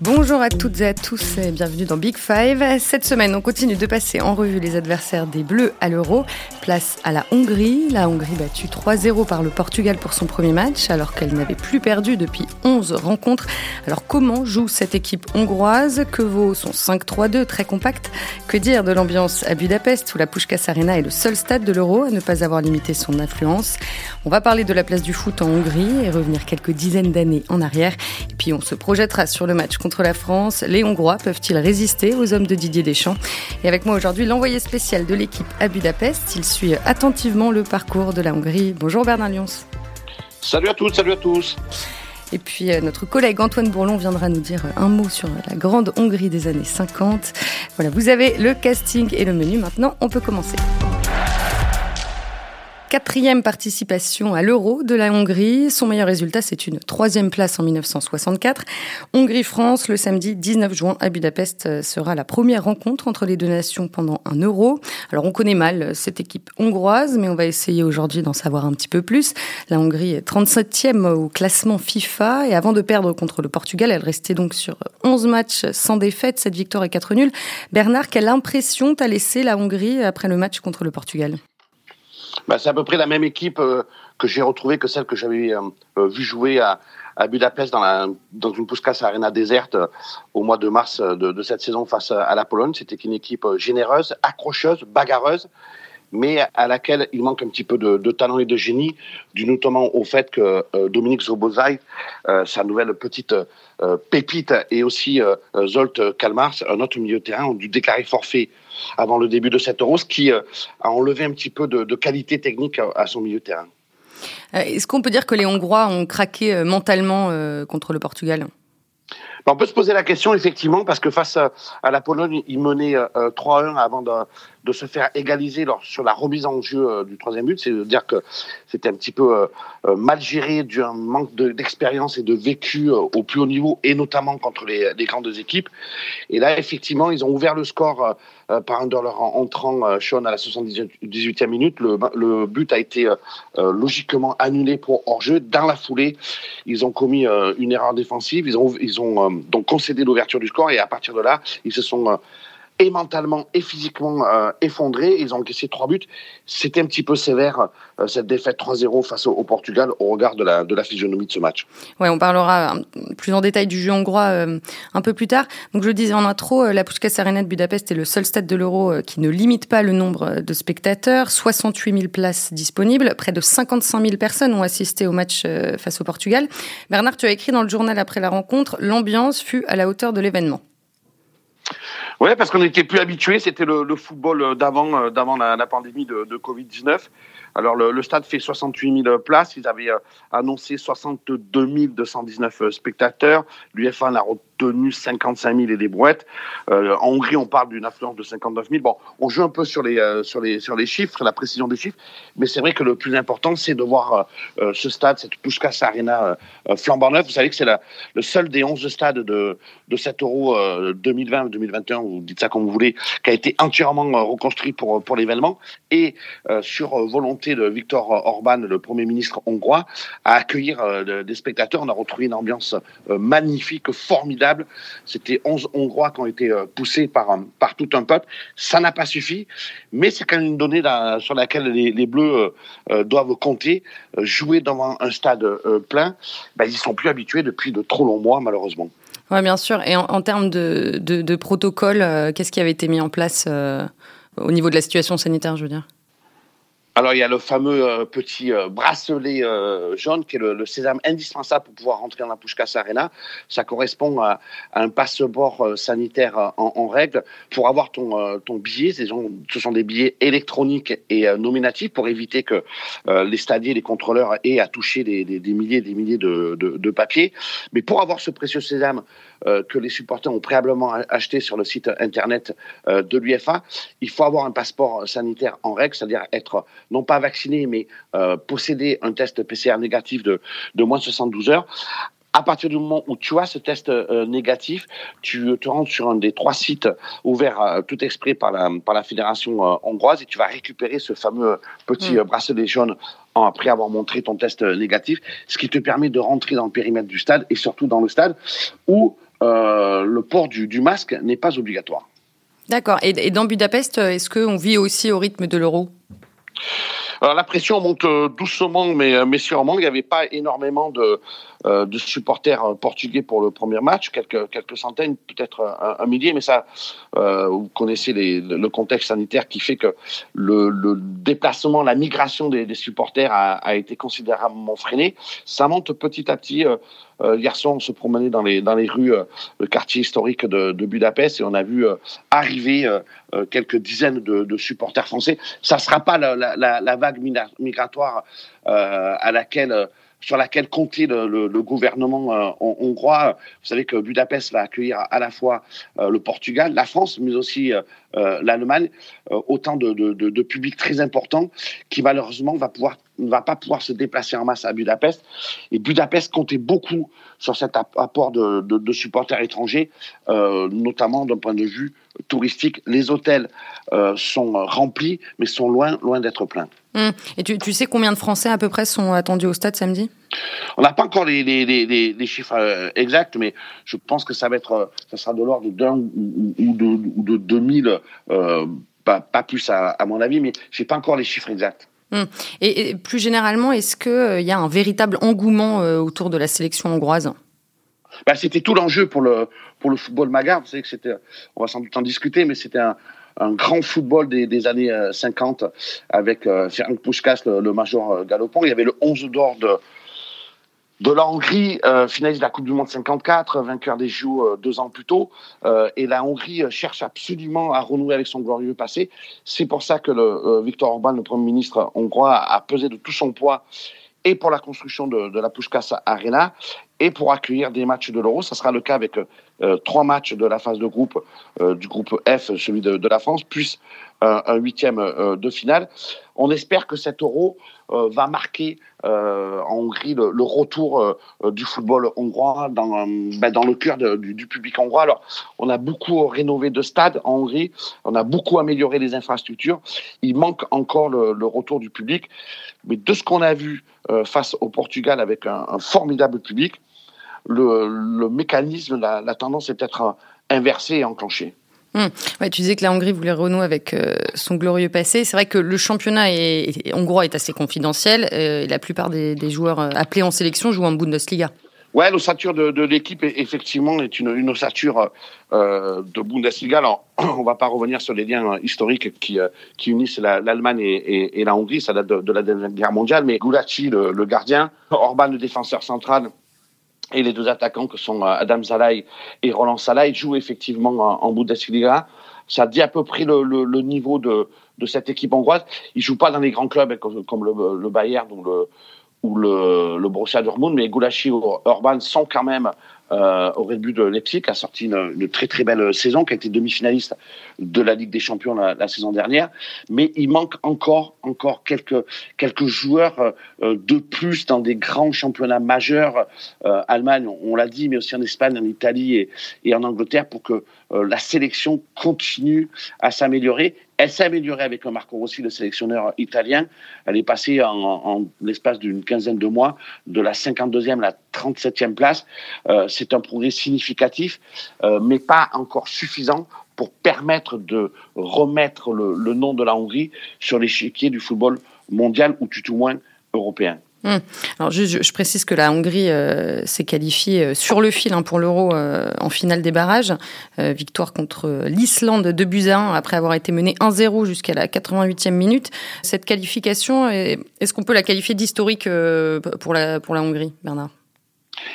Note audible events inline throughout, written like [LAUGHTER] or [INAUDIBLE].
Bonjour à toutes et à tous et bienvenue dans Big Five. Cette semaine, on continue de passer en revue les adversaires des Bleus à l'Euro. Place à la Hongrie. La Hongrie battue 3-0 par le Portugal pour son premier match alors qu'elle n'avait plus perdu depuis 11 rencontres. Alors comment joue cette équipe hongroise? Que vaut son 5-3-2 très compact? Que dire de l'ambiance à Budapest où la Puskás Arena est le seul stade de l'Euro à ne pas avoir limité son influence? On va parler de la place du foot en Hongrie et revenir quelques dizaines d'années en arrière. Et puis on se projettera sur le match contre la France. Les Hongrois peuvent-ils résister aux hommes de Didier Deschamps Et avec moi aujourd'hui, l'envoyé spécial de l'équipe à Budapest. Il suit attentivement le parcours de la Hongrie. Bonjour Bernard Lyons. Salut à toutes, salut à tous. Et puis euh, notre collègue Antoine Bourlon viendra nous dire un mot sur la grande Hongrie des années 50. Voilà, vous avez le casting et le menu. Maintenant, on peut commencer. Quatrième participation à l'Euro de la Hongrie. Son meilleur résultat, c'est une troisième place en 1964. Hongrie-France, le samedi 19 juin à Budapest, euh, sera la première rencontre entre les deux nations pendant un Euro. Alors on connaît mal cette équipe hongroise, mais on va essayer aujourd'hui d'en savoir un petit peu plus. La Hongrie est 37e au classement FIFA et avant de perdre contre le Portugal, elle restait donc sur 11 matchs sans défaite, cette victoire et 4 nuls. Bernard, quelle impression t'a laissé la Hongrie après le match contre le Portugal? Bah, c'est à peu près la même équipe euh, que j'ai retrouvée que celle que j'avais euh, euh, vu jouer à, Budapest dans, une Puskas Arena déserte au mois de mars de, cette saison face à la Pologne. C'était une équipe généreuse, accrocheuse, bagarreuse mais à laquelle il manque un petit peu de, talent et de génie, dû notamment au fait que Dominique Zobozai, sa nouvelle petite pépite, et aussi Zolt Kalmars, un autre milieu de terrain, ont dû déclarer forfait avant le début de cette Euro, ce qui a enlevé un petit peu de, de qualité technique à, à son milieu de terrain. Est-ce qu'on peut dire que les Hongrois ont craqué mentalement contre le Portugal? On peut se poser la question effectivement parce que face à, la Pologne, ils menaient 3-1 avant de, de se faire égaliser lors, sur la remise en jeu euh, du troisième but. C'est de dire que c'était un petit peu euh, euh, mal géré d'un manque d'expérience et de vécu au plus haut niveau, et notamment contre les, les, grandes équipes. Et là, effectivement, ils ont ouvert le score par un de leurs entrants, Sean, à la 78e minute. Le, but a été logiquement annulé pour hors-jeu. Dans la foulée, ils ont commis une erreur défensive. Ils ont, ils ont donc concédé l'ouverture du score et à partir de là, ils se sont et mentalement et physiquement euh, effondrés. Ils ont encaissé trois buts. C'était un petit peu sévère euh, cette défaite 3-0 face au, Portugal au regard de la, de la physionomie de ce match. Ouais, on parlera plus en détail du jeu hongrois euh, un peu plus tard. Donc je le disais en intro, la Puskás Arena de Budapest est le seul stade de l'Euro qui ne limite pas le nombre de spectateurs. 68 000 places disponibles. Près de 55 000 personnes ont assisté au match face au Portugal. Bernard, tu as écrit dans le journal après la rencontre, l'ambiance fut à la hauteur de l'événement. Oui, parce qu'on n'était plus habitué. C'était le, football d'avant, euh, d'avant la, la, pandémie de, de Covid-19. Alors, le, stade fait 68 000 places. Ils avaient euh, annoncé 62 219 euh, spectateurs. L'UFA en a retenu 55 000 et des brouettes. Euh, en Hongrie, on parle d'une affluence de 59 000. Bon, on joue un peu sur les, euh, sur les, sur les chiffres, la précision des chiffres. Mais c'est vrai que le plus important, c'est de voir euh, ce stade, cette Puskás Arena flambant neuf. Vous savez que c'est le seul des 11 stades de, de cet Euro 2020-2021, vous dites ça comme vous voulez, qui a été entièrement reconstruit pour, pour l'événement. Et sur volonté de Viktor Orban, le Premier ministre hongrois, à accueillir des spectateurs. On a retrouvé une ambiance magnifique, formidable. C'était 11 Hongrois qui ont été poussés par, par tout un peuple. Ça n'a pas suffi, mais c'est quand même une donnée sur laquelle les, Bleus euh, doivent compter. jouer devant un stade euh, plein, ben, ils ne sont plus habitués depuis de trop longs mois, malheureusement. Oui, bien sûr. Et en, termes de, protocole, euh, qu'est-ce qui avait été mis en place au niveau de la situation sanitaire, je veux dire? Alors, il y a le fameux euh, petit euh, bracelet euh, jaune qui est le, sésame indispensable pour pouvoir rentrer dans la Pushkas Arena. Ça correspond à, un passeport sanitaire en, règle. Pour avoir ton, billet, ce sont des billets électroniques et nominatifs pour éviter que les stadiers, les contrôleurs aient à toucher des, milliers et des milliers de, de, papiers. Mais pour avoir ce précieux sésame que les supporters ont préalablement acheté sur le site internet de l'UFA, il faut avoir un passeport sanitaire en règle, c'est-à-dire être non pas vacciné, mais euh, posséder un test PCR négatif de, de moins de 72 heures. À partir du moment où tu as ce test euh, négatif, tu te rends sur un des trois sites ouverts euh, tout exprès par la, par la fédération euh, hongroise et tu vas récupérer ce fameux petit mmh. bracelet jaune après avoir montré ton test négatif, ce qui te permet de rentrer dans le périmètre du stade et surtout dans le stade où le port du, masque n'est pas obligatoire. D'accord. Et, dans Budapest, est-ce qu'on vit aussi au rythme de l'euro? La pression monte doucement, mais, mais sûrement. Il n'y avait pas énormément de, euh, de supporters euh, portugais pour le premier match, quelques, quelques centaines, peut-être un, millier, mais ça, euh, vous connaissez le contexte sanitaire qui fait que le, déplacement, la migration des, supporters a, été considérablement freiné. Ça monte petit à petit. hier soir, on se promenait dans les, dans les rues, le quartier historique de, Budapest, et on a vu arriver quelques dizaines de, supporters français. Ça ne sera pas la vague migratoire à laquelle sur laquelle comptait le, gouvernement euh, hongrois. Vous savez que Budapest va accueillir à la fois euh, le Portugal, la France, mais aussi euh, l'Allemagne, autant de, de, publics très importants qui malheureusement va pouvoir ne va pas pouvoir se déplacer en masse à Budapest. Et Budapest comptait beaucoup sur cet apport de, supporters étrangers, notamment d'un point de vue touristique. Les hôtels sont remplis, mais sont loin, loin d'être pleins. Hum. Et tu, sais combien de Français à peu près sont attendus au stade samedi? On n'a pas encore les, les, chiffres euh, exacts, mais je pense que ça va être, ça sera de l'ordre d'un ou, de, 2000, euh, pas, plus à, mon avis, mais je n'ai pas encore les chiffres exacts. Hum. Et, plus généralement, est-ce qu'il euh, y a un véritable engouement autour de la sélection hongroise? Bah, C'était tout l'enjeu pour le, pour le football magar. Vous savez que c'était, on va sans doute en discuter, mais c'était un, un grand football des, années 50 euh, avec euh, Ferenc Puskas, le, major euh, galopant. Il y avait le 11 d'or de, de la Hongrie, finaliste de la Coupe du Monde 54, vainqueur des JO deux ans plus tôt. et la Hongrie cherche absolument à renouer avec son glorieux passé. C'est pour ça que le, Viktor Orban, le Premier ministre hongrois, a pesé de tout son poids et pour la construction de, de la Pushkas Arena et pour accueillir des matchs de l'Euro. Ça sera le cas avec euh, trois matchs de la phase de groupe euh, du groupe F, celui de, la France, plus un huitième euh, de finale. On espère que cet Euro va marquer en Hongrie le, retour du football hongrois dans, ben, dans le cœur du, public hongrois. Alors, on a beaucoup rénové de stades en Hongrie, on a beaucoup amélioré les infrastructures. Il manque encore le, retour du public. Mais de ce qu'on a vu face au Portugal avec un formidable public, le, mécanisme, la, tendance est peut-être inversée et enclenchée. Hum. tu disais que la Hongrie voulait renouer avec euh, son glorieux passé. C'est vrai que le championnat est, hongrois est assez confidentiel. Euh, et la plupart des, joueurs euh, appelés en sélection jouent en Bundesliga. Ouais, l'ossature de, de l'équipe effectivement est une, une ossature de Bundesliga. Alors, [CLEARS THROAT] on va pas revenir sur les liens historiques qui, qui unissent l'Allemagne et, la Hongrie. Ça date de, la Deuxième Guerre mondiale. Mais Gulaci, le, le gardien, Orban, le défenseur central, et les deux attaquants que sont euh, Adam Zalai et Roland Salai jouent effectivement en, en Bundesliga. Ça dit à peu près le, niveau de, cette équipe hongroise. Ils jouent pas dans les grands clubs comme, le, Bayern ou le, ou le, Borussia Dortmund, mais Goulachi ou Orban sont quand même euh, au Red Bull de Leipzig, a sorti une, très très belle saison, qui a été demi-finaliste de la Ligue des Champions la, saison dernière. Mais il manque encore encore quelques quelques joueurs euh, de plus dans des grands championnats majeurs, euh, Allemagne, on, l'a dit, mais aussi en Espagne, en Italie et, en Angleterre, pour que euh, la sélection continue à s'améliorer. Elle s'est améliorée avec Marco Rossi, le sélectionneur italien. Elle est passée en, en l'espace d'une quinzaine de mois de la 52e à la 37e place. Euh, c'est un progrès significatif, euh, mais pas encore suffisant pour permettre de remettre le, nom de la Hongrie sur l'échiquier du football mondial ou tout au moins européen. Hum. Alors je, précise que la Hongrie euh, s'est qualifiée euh, sur le fil hein, pour l'Euro en finale des barrages. victoire contre l'Islande de Buzyn après avoir été menée 1-0 jusqu'à la 88e minute. Cette qualification, est-ce qu'on peut la qualifier d'historique pour la Hongrie, Bernard?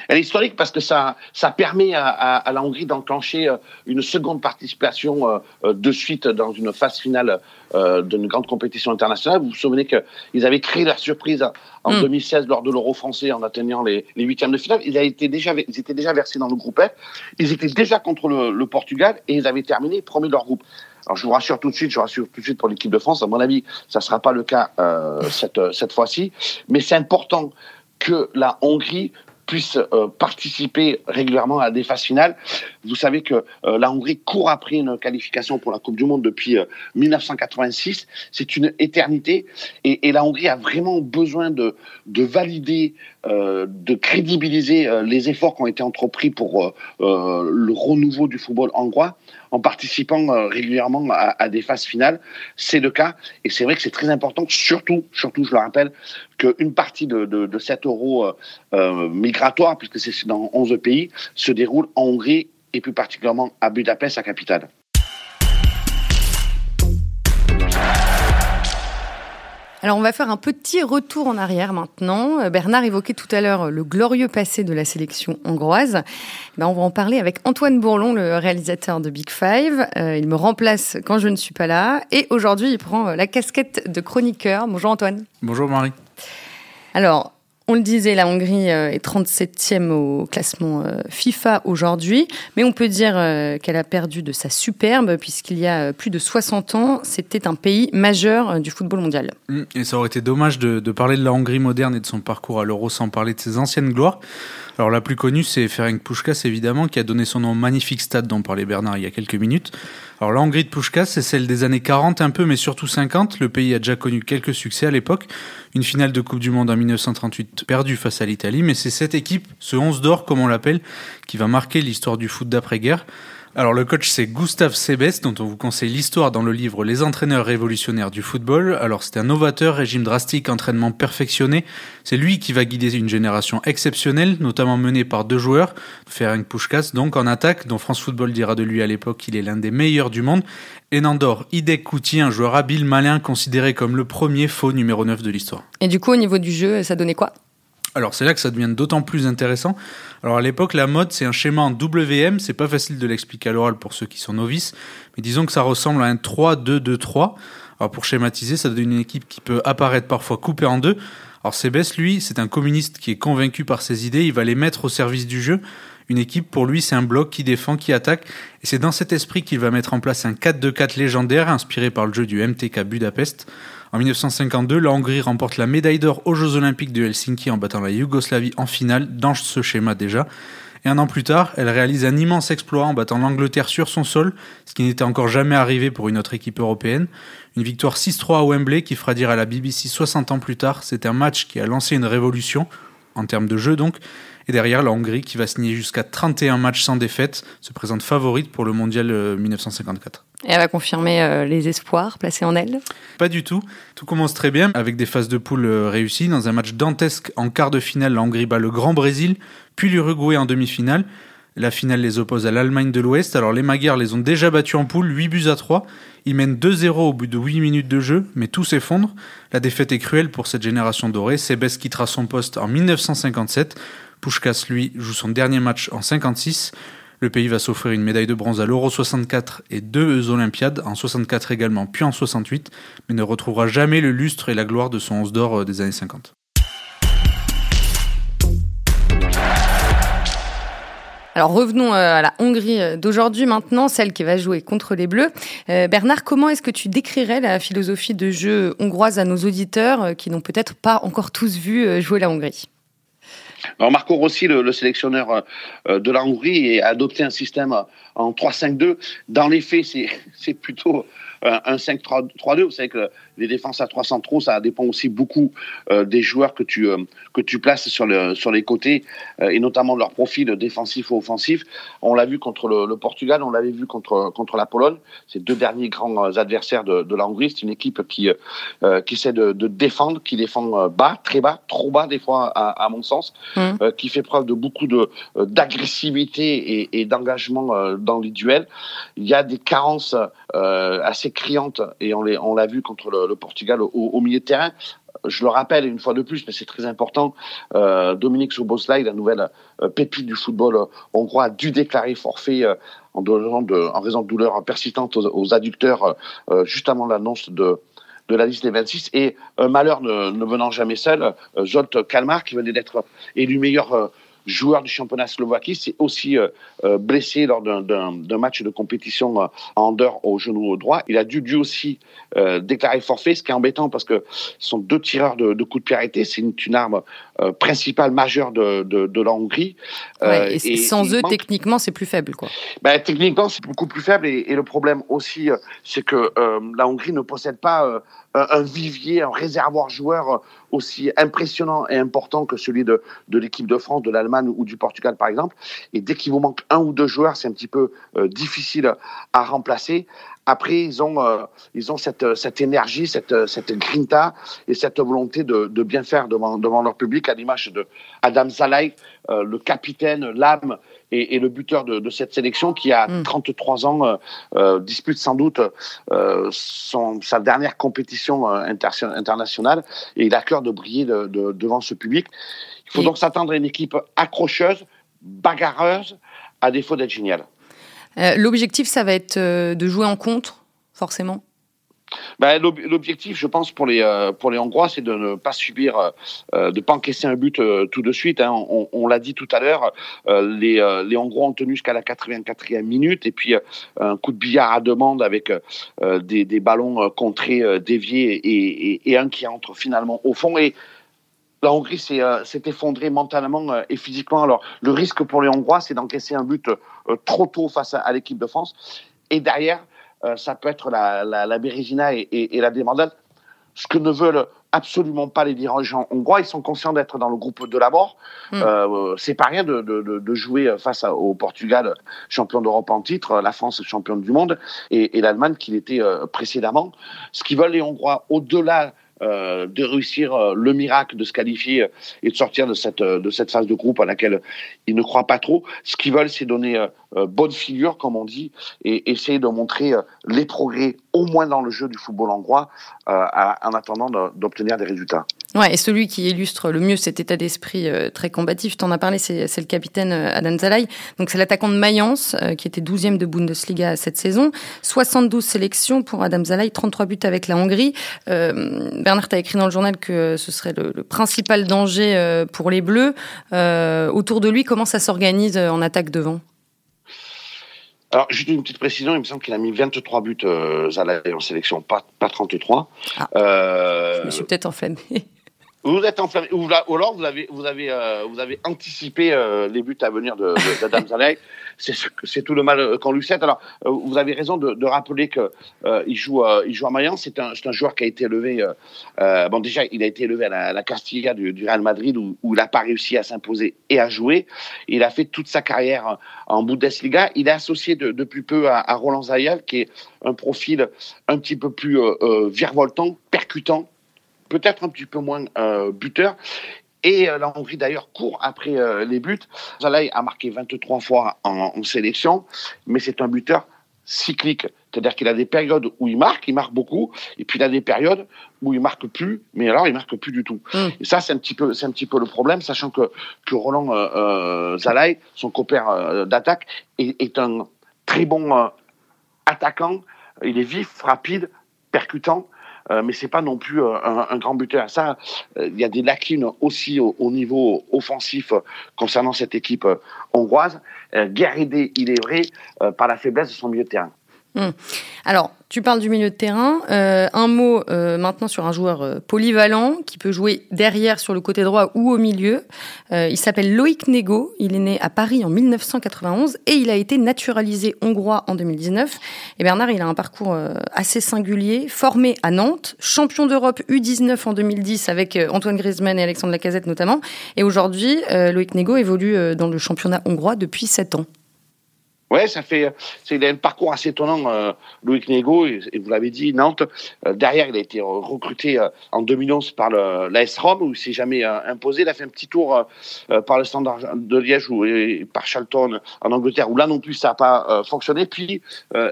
Elle est historique parce que ça, ça permet à, à, la Hongrie d'enclencher euh, une seconde participation euh, euh, de suite dans une phase finale d'une grande compétition internationale. Vous vous souvenez qu'ils avaient créé la surprise en 2016 hmm. lors de l'Euro français en atteignant les, les, huitièmes de finale. Ils, été déjà, ils étaient déjà versés dans le groupe F. Ils étaient déjà contre le, le Portugal et ils avaient terminé premier de leur groupe. Alors je vous rassure tout de suite, je vous rassure tout de suite pour l'équipe de France. À mon avis, ça ne sera pas le cas cette, cette fois-ci. Mais c'est important que la Hongrie puisse euh, participer régulièrement à des phases finales. Vous savez que euh, la Hongrie court après une qualification pour la Coupe du Monde depuis 1986. Euh, C'est une éternité et, la Hongrie a vraiment besoin de valider de crédibiliser les efforts qui ont été entrepris pour le renouveau du football hongrois en participant régulièrement à, des phases finales. C'est le cas et c'est vrai que c'est très important, surtout, surtout, je le rappelle, qu'une partie de, de, cet euro migratoire, puisque c'est dans 11 pays, se déroule en Hongrie et plus particulièrement à Budapest, la capitale. Alors on va faire un petit retour en arrière maintenant. Euh, Bernard évoquait tout à l'heure le glorieux passé de la sélection hongroise. Ben, on va en parler avec Antoine Bourlon, le réalisateur de Big Five. Euh, il me remplace quand je ne suis pas là et aujourd'hui il prend euh, la casquette de chroniqueur. Bonjour Antoine. Bonjour Marie. Alors, on le disait, la Hongrie euh, est 37e au classement euh, FIFA aujourd'hui, mais on peut dire euh, qu'elle a perdu de sa superbe, puisqu'il y a plus de 60 ans, c'était un pays majeur du football mondial. Mmh, et ça aurait été dommage de, parler de la Hongrie moderne et de son parcours à l'Euro sans parler de ses anciennes gloires. Alors la plus connue, c'est Ferenc Puskas, évidemment, qui a donné son nom au magnifique stade dont parlait Bernard il y a quelques minutes. Alors la de Puskas, c'est celle des années 40 un peu, mais surtout 50. Le pays a déjà connu quelques succès à l'époque. Une finale de Coupe du Monde en 1938 perdue face à l'Italie, mais c'est cette équipe, ce 11 d'or comme on l'appelle, qui va marquer l'histoire du foot d'après-guerre. Alors le coach c'est Gustave Sebes dont on vous conseille l'histoire dans le livre Les entraîneurs révolutionnaires du football. Alors c'est un novateur, régime drastique, entraînement perfectionné. C'est lui qui va guider une génération exceptionnelle, notamment menée par deux joueurs, Ferenc Puskas donc en attaque, dont France Football dira de lui à l'époque qu'il est l'un des meilleurs du monde, et Nandor Hidek Kouti, un joueur habile, malin, considéré comme le premier faux numéro 9 de l'histoire. Et du coup au niveau du jeu, ça donnait quoi? Alors c'est là que ça devient d'autant plus intéressant. Alors à l'époque, la mode, c'est un schéma en WM, c'est pas facile de l'expliquer à l'oral pour ceux qui sont novices, mais disons que ça ressemble à un 3-2-2-3. Alors pour schématiser, ça donne une équipe qui peut apparaître parfois coupée en deux. Alors Sébès, lui, c'est un communiste qui est convaincu par ses idées, il va les mettre au service du jeu. Une équipe, pour lui, c'est un bloc qui défend, qui attaque, et c'est dans cet esprit qu'il va mettre en place un 4-2-4 légendaire inspiré par le jeu du MTK Budapest. En 1952, la Hongrie remporte la médaille d'or aux Jeux Olympiques de Helsinki en battant la Yougoslavie en finale, dans ce schéma déjà. Et un an plus tard, elle réalise un immense exploit en battant l'Angleterre sur son sol, ce qui n'était encore jamais arrivé pour une autre équipe européenne. Une victoire 6-3 à Wembley qui fera dire à la BBC 60 ans plus tard, c'est un match qui a lancé une révolution, en termes de jeu donc, et derrière la Hongrie qui va signer jusqu'à 31 matchs sans défaite, se présente favorite pour le mondial 1954. Euh, et elle va confirmer euh, les espoirs placés en elle Pas du tout. Tout commence très bien avec des phases de poule euh, réussies. Dans un match dantesque en quart de finale, la Hongrie bat le Grand Brésil, puis l'Uruguay en demi-finale. La finale les oppose à l'Allemagne de l'Ouest. Alors les Magyars les ont déjà battus en poule, 8 buts à 3. Ils mènent 2-0 au bout de 8 minutes de jeu, mais tout s'effondre. La défaite est cruelle pour cette génération dorée. Sebes quittera son poste en 1957. Pushkas, lui, joue son dernier match en 56. Le pays va s'offrir une médaille de bronze à l'Euro 64 et deux Olympiades, en 64 également, puis en 68, mais ne retrouvera jamais le lustre et la gloire de son 11 d'or euh, des années 50. Alors revenons euh, à la Hongrie euh, d'aujourd'hui maintenant, celle qui va jouer contre les Bleus. Bernard, comment est-ce que tu décrirais la philosophie de jeu hongroise à nos auditeurs qui n'ont peut-être pas encore tous vu jouer la Hongrie? Alors Marco Rossi, le, sélectionneur euh, de la Hongrie, a adopté un système en 3-5-2. Dans les faits, c'est [LAUGHS] plutôt un 5-3-2. Vous savez que les défenses à 300 trop, ça dépend aussi beaucoup euh, des joueurs que tu, euh, que tu places sur, le, sur les côtés euh, et notamment de leur profil défensif ou offensif. On l'a vu contre le, Portugal, on l'avait vu contre, contre la Pologne. Ces deux derniers grands adversaires de, de la Hongrie. C'est une équipe qui, qui essaie de, de, défendre, qui défend bas, très bas, trop bas des fois à, à mon sens, mmh. qui fait preuve de beaucoup d'agressivité et, et d'engagement dans les duels. Il y a des carences assez criantes et on l'a on vu contre le le, Portugal au, milieu de terrain. Je le rappelle une fois de plus, mais c'est très important. Euh, Dominique Soboslai, la nouvelle euh, pépite du football hongrois, a dû déclarer forfait euh, en, raison de douleurs persistantes aux, adducteurs juste avant l'annonce de, de la liste des 26. Et un malheur ne, venant jamais seul, Zolt Kalmar, qui venait d'être élu meilleur joueur du championnat slovaquie, s'est aussi euh, euh, blessé lors d'un match de compétition euh, en dehors au genou droit. Il a dû lui aussi déclarer forfait, ce qui est embêtant parce que ce sont deux tireurs de, de coups de pied arrêtés. C'est une, une, arme principale majeure de, de, de la Hongrie. et, sans eux, techniquement, c'est plus faible. Quoi. Ben, techniquement, c'est beaucoup plus faible. Et, et le problème aussi, c'est que la Hongrie ne possède pas un vivier, un réservoir joueur aussi impressionnant et important que celui de, de l'équipe de France, de l'Allemagne ou du Portugal, par exemple. Et dès qu'il vous manque un ou deux joueurs, c'est un petit peu difficile à remplacer. Après, ils ont, euh, ils ont cette, cette énergie, cette, cette grinta et cette volonté de, de bien faire devant, devant leur public, à l'image de Adam Zalay, euh, le capitaine, l'âme et, et, le buteur de, de, cette sélection qui, a 33 mm. ans, euh, euh, dispute sans doute son, sa dernière compétition internationale et il a cœur de briller de, devant ce public. Il faut donc s'attendre à une équipe accrocheuse, bagarreuse, à défaut d'être géniale. Euh, l'objectif, ça va être euh, de jouer en contre, forcément ben, L'objectif, je pense, pour les, euh, pour les Hongrois, c'est de ne pas subir, de ne pas encaisser un but tout de suite. Hein. On, on l'a dit tout à l'heure, les, les Hongrois ont tenu jusqu'à la 84e minute, et puis un coup de billard à demande avec des, des, ballons contrés, déviés, et, et, et, un qui entre finalement au fond. Et la Hongrie s'est euh, effondrée mentalement euh, et physiquement. Alors, le risque pour les Hongrois, c'est d'encaisser un but euh, trop tôt face à, l'équipe de France. Et derrière, ça peut être la, la, la Bérésina et, et, la débandade. Ce que ne veulent absolument pas les dirigeants hongrois. Ils sont conscients d'être dans le groupe de la mort. Mm. Euh, c'est pas rien de, de, de, jouer face au Portugal, champion d'Europe en titre, la France championne du monde, et, et l'Allemagne qui l'était précédemment. Ce qu'ils veulent les Hongrois, au-delà euh, de réussir euh, le miracle de se qualifier et de sortir de cette, de cette phase de groupe à laquelle ils ne croient pas trop. Ce qu'ils veulent, c'est donner euh, bonne figure, comme on dit, et essayer de montrer les progrès, au moins dans le jeu du football hongrois, en attendant d'obtenir des résultats. Ouais, et celui qui illustre le mieux cet état d'esprit très combatif, tu en as parlé, c'est le capitaine Adam Zalai. Donc c'est l'attaquant de Mayence, qui était 12e de Bundesliga cette saison. 72 sélections pour Adam Zalai, 33 buts avec la Hongrie. Bernard, a écrit dans le journal que ce serait le, principal danger euh, pour les Bleus. Euh, autour de lui, comment ça s'organise euh, en attaque devant alors, juste une petite précision, il me semble qu'il a mis 23 buts euh, en sélection, pas, pas 33. Ah, euh, je me suis peut-être enflammé. Vous êtes enflammé, ou, alors vous avez, vous avez, euh, vous avez anticipé euh, les buts à venir de, d'Adam de, [LAUGHS] C'est tout le mal euh, qu'on lui souhaite. Alors, vous avez raison de, de rappeler que il joue, il joue à Mayence. C'est un, un, joueur qui a été élevé. bon, déjà, il a été élevé à la, la Castilla du, du, Real Madrid, où, où il n'a pas réussi à s'imposer et à jouer. Il a fait toute sa carrière en Bundesliga. Il est associé depuis peu à, à Roland Zayal, qui est un profil un petit peu plus virevoltant, percutant peut-être un petit peu moins euh, buteur. Et euh, la Hongrie d'ailleurs court après euh, les buts. Zalai a marqué 23 fois en, sélection, mais c'est un buteur cyclique. C'est-à-dire qu'il a des périodes où il marque, il marque beaucoup, et puis il a des périodes où il marque plus, mais alors il marque plus du tout. Mm. Et ça, c'est un petit peu, c'est un petit peu le problème, sachant que que Roland euh, Zalai, son compère d'attaque, est, est, un très bon attaquant. Il est vif, rapide, percutant. Euh, mais c'est pas non plus euh, un, grand buteur. Ça, euh, il y a des lacunes aussi au, niveau offensif concernant cette équipe hongroise, guéridée, il est vrai, par la faiblesse de son milieu de terrain. Hmm. Alors, tu parles du milieu de terrain. Euh, un mot euh, maintenant sur un joueur euh, polyvalent qui peut jouer derrière sur le côté droit ou au milieu. il s'appelle Loïc Nego. Il est né à Paris en 1991 et il a été naturalisé hongrois en 2019. Et Bernard, il a un parcours assez singulier. Formé à Nantes, champion d'Europe U19 en 2010 avec Antoine Griezmann et Alexandre Lacazette notamment. Et aujourd'hui, Loïc Nego évolue dans le championnat hongrois depuis 7 ans. Ouais, ça fait, c'est un parcours assez étonnant, euh, Loïc Nego, et, vous l'avez dit, Nantes. Euh, derrière, il a été recruté euh, en 2011 par l'AS Rome, où il s'est jamais imposé. Il a fait un petit tour par le Standard de Liège ou par Charlton en Angleterre, où là non plus ça n'a pas fonctionné. Puis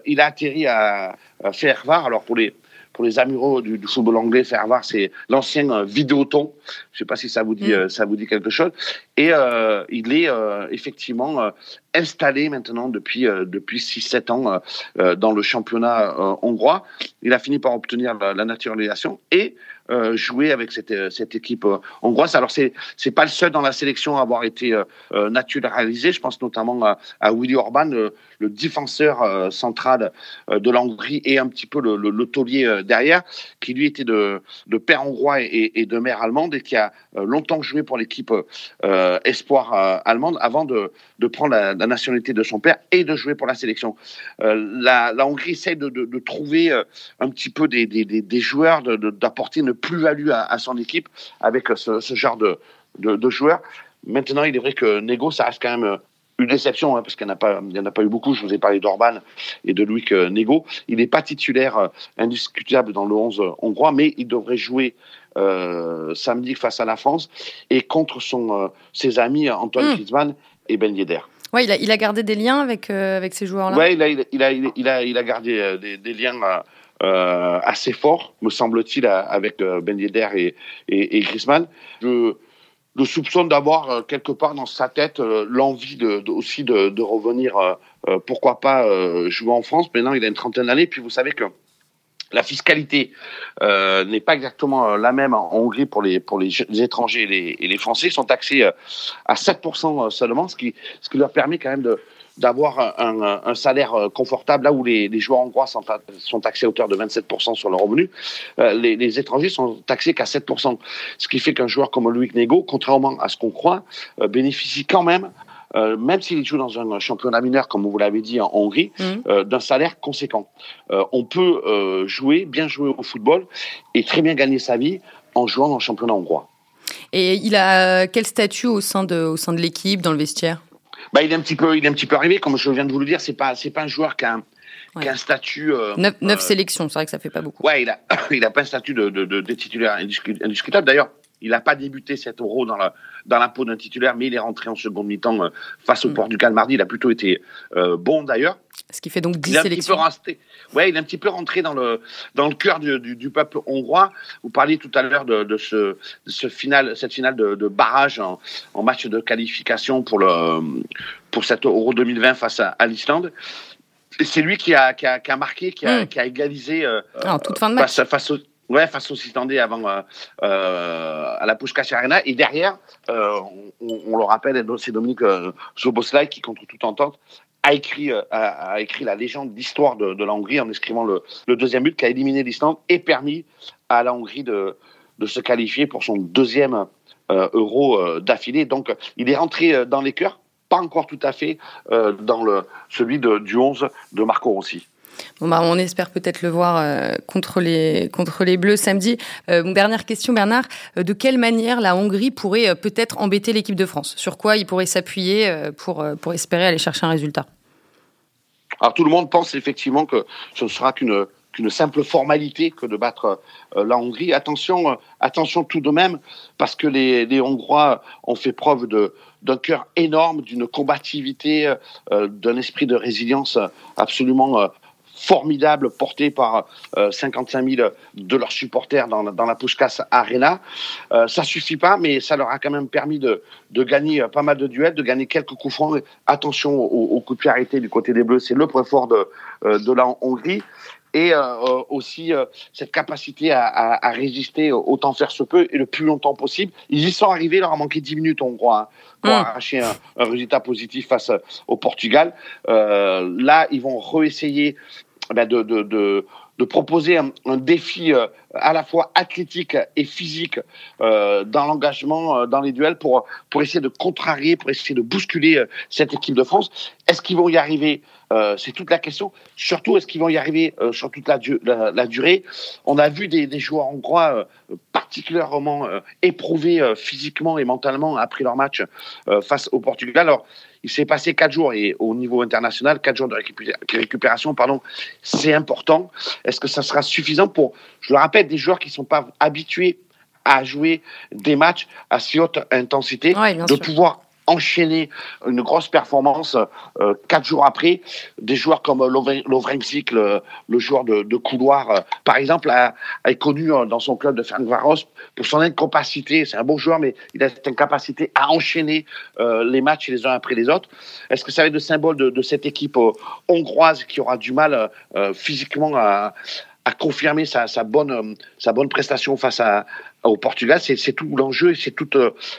il a atterri à, à Fervar. Alors pour les pour les amoureux du, football anglais, voir, c'est l'ancien Vidéoton. Je ne sais pas si ça vous dit, mm. euh, ça vous dit quelque chose. Et euh, il est effectivement installé maintenant depuis depuis 6-7 ans dans le championnat hongrois. Il a fini par obtenir la, la naturalisation et euh, jouer avec cette, euh, cette équipe euh, hongroise. Alors c'est c'est pas le seul dans la sélection à avoir été naturalisé. Je pense notamment à, à Willy Orban, le, défenseur central de la Hongrie et un petit peu le, le, taulier derrière, qui lui était de, de père hongrois et, et, de mère allemande et qui a longtemps joué pour l'équipe espoir allemande avant de, de prendre la, nationalité de son père et de jouer pour la sélection. La, Hongrie essaie de, de, trouver un petit peu des, des, des joueurs, d'apporter une plus-value à, à, son équipe avec ce, ce genre de, de, joueurs. Maintenant, il est vrai que Nego, ça reste quand même une déception, hein, parce qu'il n'y en, a pas, en a pas eu beaucoup. Je vous ai parlé d'Orban et de Louis Nego. Il n'est pas titulaire euh, indiscutable dans le 11 euh, hongrois, mais il devrait jouer euh, samedi face à la France et contre son, ses amis Antoine mm. Griezmann et Ben Yedder. Ouais, il a, il a gardé des liens avec, avec ces joueurs-là. Oui, il a, il, a, il, a, il a gardé des, liens assez forts, me semble-t-il, avec Ben Yedder et, et, et Griezmann. Je, le soupçon d'avoir euh, quelque part dans sa tête euh, l'envie de, aussi de, de revenir, euh, pourquoi pas jouer en France. Maintenant, il a une trentaine d'années. Puis vous savez que la fiscalité n'est pas exactement la même en Hongrie pour les, pour les, étrangers et les, et les Français. Ils sont taxés à 7% seulement, ce qui, ce qui leur permet quand même de, d'avoir un, un, salaire euh, confortable là où les, les joueurs hongrois sont, sont, taxés à hauteur de 27% sur le revenu, euh, les, les, étrangers sont taxés qu'à 7%. Ce qui fait qu'un joueur comme Louis Nego, contrairement à ce qu'on croit, euh, bénéficie quand même euh, même s'il joue dans un championnat mineur, comme vous l'avez dit, en Hongrie, mmh. euh, d'un salaire conséquent. Euh, on peut jouer, bien jouer au football et très bien gagner sa vie en jouant dans le championnat hongrois. Et il a quel statut au sein de, au sein de l'équipe, dans le vestiaire? Bah, il est un petit peu, il est un petit peu arrivé, comme je viens de vous le dire. C'est pas, c'est pas un joueur qui a un, qui a un statut. Euh, neuf, neuf euh, sélections, c'est vrai que ça fait pas beaucoup. Ouais, il a, [COUGHS] il a pas un statut de, de, de, de titulaire indiscutable. D'ailleurs, il n'a pas débuté cet euro dans la, dans la peau d'un titulaire, mais il est rentré en seconde mi-temps euh, face au mm. Portugal mardi. Il a plutôt été euh, bon d'ailleurs. Ce qui fait donc 10 sélections. ouais, il est un petit peu rentré dans le, dans le cœur du, du, du peuple hongrois. Vous parliez tout à l'heure de, de, ce, de ce final, cette finale de, de barrage en, en, match de qualification pour, le, pour cet Euro 2020 face à, à l'Islande. C'est lui qui a, qui, a, qui a, marqué, qui a, mm. qui a égalisé euh, en toute fin de match. Face, face, au, Ouais, face aux Islandais avant euh, euh, à la Puskás Arena. Et derrière, euh, on, on, le rappelle, c'est Dominique Soboslai qui, contre toute entente, a écrit, a, a écrit la légende d'histoire de, de, la Hongrie en écrivant le, deuxième but qui a éliminé l'Islande et permis à la Hongrie de, de se qualifier pour son deuxième euro d'affilée. Donc, il est rentré dans les cœurs, pas encore tout à fait dans le, celui de, du 11 de Marco Rossi. Bah, on espère peut-être le voir euh, contre, les, Bleus samedi. Euh, dernière question, Bernard. Euh, de quelle manière la Hongrie pourrait peut-être embêter l'équipe de France? Sur quoi il pourrait s'appuyer pour, espérer aller chercher un résultat? Tout le monde pense effectivement que ce ne sera qu'une simple formalité que de battre la Hongrie. Attention, attention tout de même, parce que les, Hongrois ont fait preuve d'un cœur énorme, d'une combativité, d'un esprit de résilience absolument formidable porté par euh, 55 000 de leurs supporters dans, dans la Puskas Arena. Euh, ça suffit pas, mais ça leur a quand même permis de, de gagner pas mal de duels, de gagner quelques coups francs. Attention aux, aux coups de pied arrêtés du côté des Bleus, c'est le point fort de, euh, de la Hongrie et euh, aussi euh, cette capacité à, à, à, résister autant faire se peut et le plus longtemps possible. Ils y sont arrivés, il leur a manqué 10 minutes, on croit, hein, pour mmh. arracher un, un, résultat positif face au Portugal. Euh, là, ils vont réessayer de, de, de, de, proposer un, défi euh, à la fois athlétique et physique euh, dans l'engagement, euh, dans les duels, pour, pour essayer de contrarier, pour essayer de bousculer cette équipe de France. Est-ce qu'ils vont y arriver C'est toute la question. Surtout, est-ce qu'ils vont y arriver sur toute la, durée On a vu des, des joueurs hongrois particulièrement éprouvés physiquement et mentalement après leur match face au Portugal. Alors, il s'est passé quatre jours et au niveau international, quatre jours de récupération, pardon, c'est important. Est-ce que ça sera suffisant pour, je le rappelle, des joueurs qui ne sont pas habitués à jouer des matchs à si haute intensité, ouais, de sûr. pouvoir enchaîner une grosse performance euh, quatre jours après. Des joueurs comme Lovrenzik, le, joueur de, couloir, euh, par exemple, a, a, connu euh, dans son club de Varos pour son incapacité. C'est un bon joueur, mais il a cette incapacité à enchaîner les matchs les uns après les autres. Est-ce que ça va être le symbole de, cette équipe hongroise qui aura du mal physiquement à confirmer sa, bonne, sa bonne prestation face au Portugal? C'est tout l'enjeu et c'est toute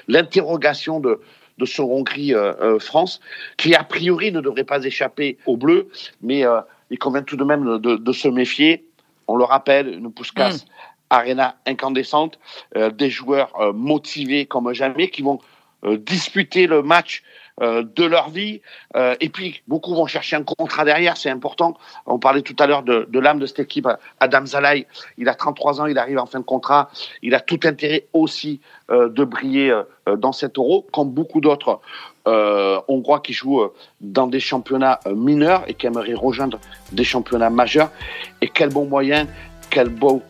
l'interrogation de, de ce Hongrie-France, euh, qui a priori ne devrait pas échapper aux Bleus, mais euh, il convient tout de même de, de, se méfier. On le rappelle, une Puskas mmh. arena incandescente, des joueurs motivés comme jamais qui vont disputer le match euh, de leur vie. Euh, et puis, beaucoup vont chercher un contrat derrière, c'est important. On parlait tout à l'heure de, l'âme de cette équipe, Adam Zalai. Il a 33 ans, il arrive en fin de contrat. Il a tout intérêt aussi euh, de briller dans cet euro, comme beaucoup d'autres Hongrois qui jouent dans des championnats mineurs et qui aimeraient rejoindre des championnats majeurs. Et quel bon moyen, quel beau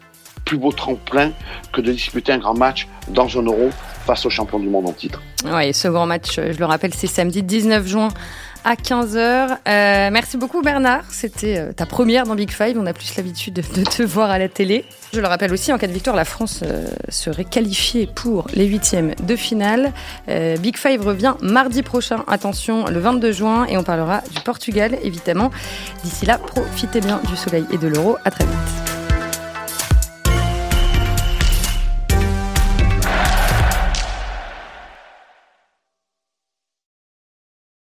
plus beau tremplin que de disputer un grand match dans un euro face aux champions du monde en titre. Oui, ce grand match, je le rappelle, c'est samedi 19 juin à 15h. Euh, merci beaucoup Bernard, c'était euh, ta première dans Big Five, on a plus l'habitude de, te voir à la télé. Je le rappelle aussi, en cas de victoire, la France euh, serait qualifiée pour les huitièmes de finale. Big Five revient mardi prochain, attention, le 22 juin, et on parlera du Portugal, évidemment. D'ici là, profitez bien du soleil et de l'euro. À très vite.